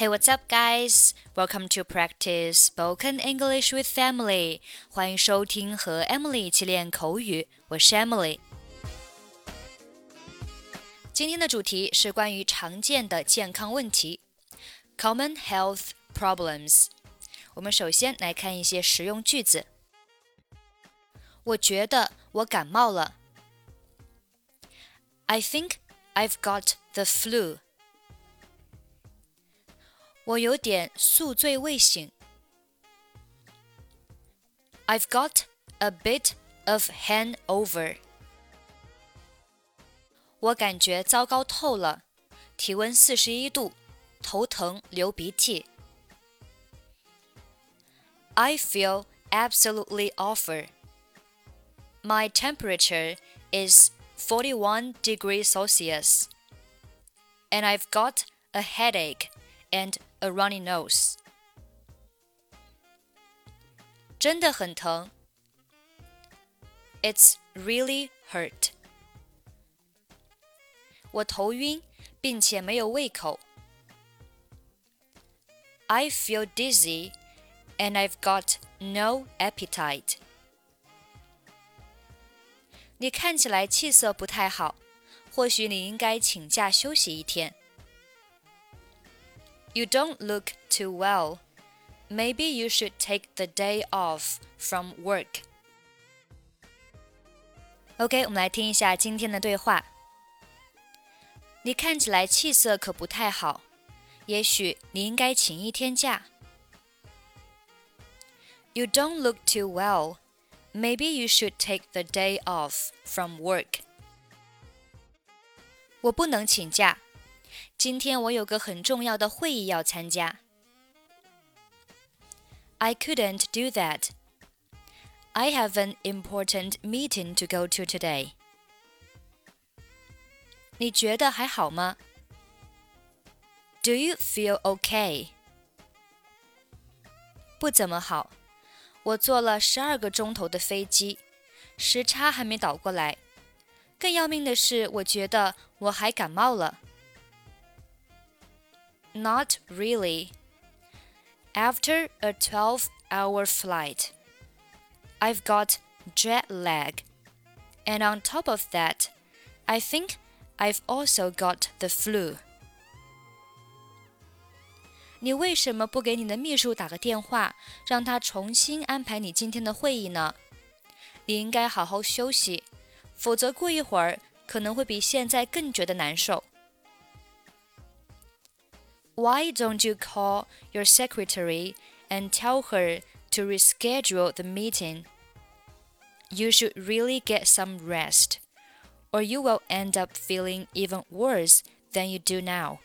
Hey, what's up, guys? Welcome to practice spoken English with Emily. 欢迎收听和 Emily 一起练口语，我是 Emily。今天的主题是关于常见的健康问题 （common health problems）。我们首先来看一些实用句子。我觉得我感冒了。I think I've got the flu. 我有点宿醉未醒。I've got a bit of hangover. 我感觉糟糕透了，体温四十一度，头疼流鼻涕。I feel absolutely awful. My temperature is 41 degrees Celsius, and I've got a headache and a runny nose. 真的很疼。It's really hurt. 我头晕，并且没有胃口。I feel dizzy and I've got no appetite. 你看起来气色不太好，或许你应该请假休息一天。 You don't look too well. Maybe you should take the day off from work. OK，我们来听一下今天的对话。你看起来气色可不太好，也许你应该请一天假。You don't look too well. Maybe you should take the day off from work. 我不能请假， 今天我有个很重要的会议要参加。I couldn't do that. I have an important meeting to go to today. 你觉得还好吗？Do you feel okay? 不怎么好。我坐了十二个钟头的飞机，时差还没倒过来。更要命的是，我觉得我还感冒了。 Not really. After a 12 hour flight, I've got jet lag. And on top of that, I think I've also got the flu. 你为什么不给你的秘书打个电话，让他重新安排你今天的会议呢？你应该好好休息，否则过一会儿可能会比现在更觉得难受。 Why don't you call your secretary and tell her to reschedule the meeting? You should really get some rest, or you will end up feeling even worse than you do now.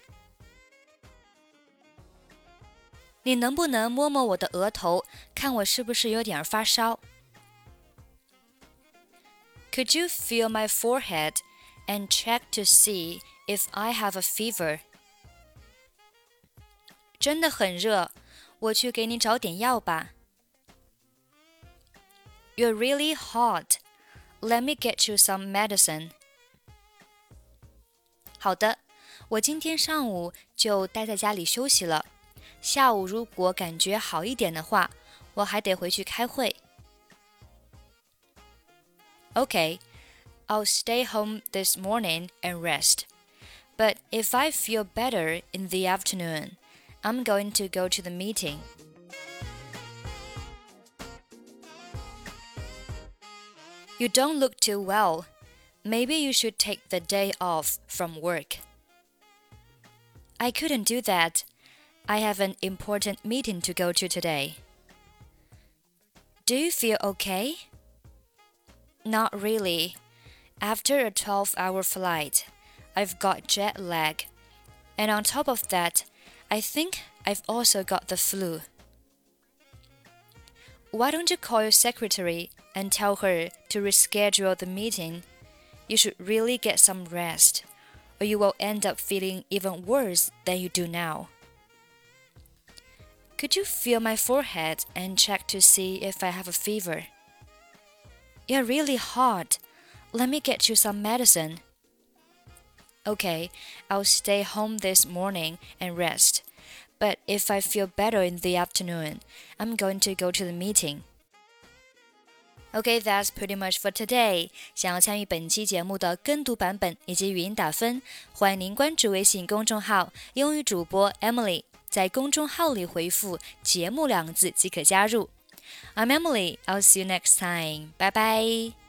你能不能摸摸我的额头，看我是不是有点发烧？Could you feel my forehead and check to see if I have a fever？ 真的很热，我去给你找点药吧。You're really hot. Let me get you some medicine. 好的，我今天上午就待在家里休息了。下午如果感觉好一点的话，我还得回去开会。Okay, I'll stay home this morning and rest. But if I feel better in the afternoon, I'm going to go to the meeting. You don't look too well. Maybe you should take the day off from work. I couldn't do that. I have an important meeting to go to today. Do you feel okay? Not really. After a 12 hour flight, I've got jet lag. And on top of that, I think I've also got the flu. Why don't you call your secretary and tell her to reschedule the meeting? You should really get some rest, or you will end up feeling even worse than you do now. Could you feel my forehead and check to see if I have a fever? You're really hot. Let me get you some medicine. Okay, I'll stay home this morning and rest. But if I feel better in the afternoon, I'm going to go to the meeting. Okay, that's pretty much for today. 想要参与本期节目的跟读版本以及语音打分，欢迎您关注微信公众号“英语主播 Emily”。在公众号里回复“节目”两个字即可加入。I'm Emily. I'll see you next time. Bye bye.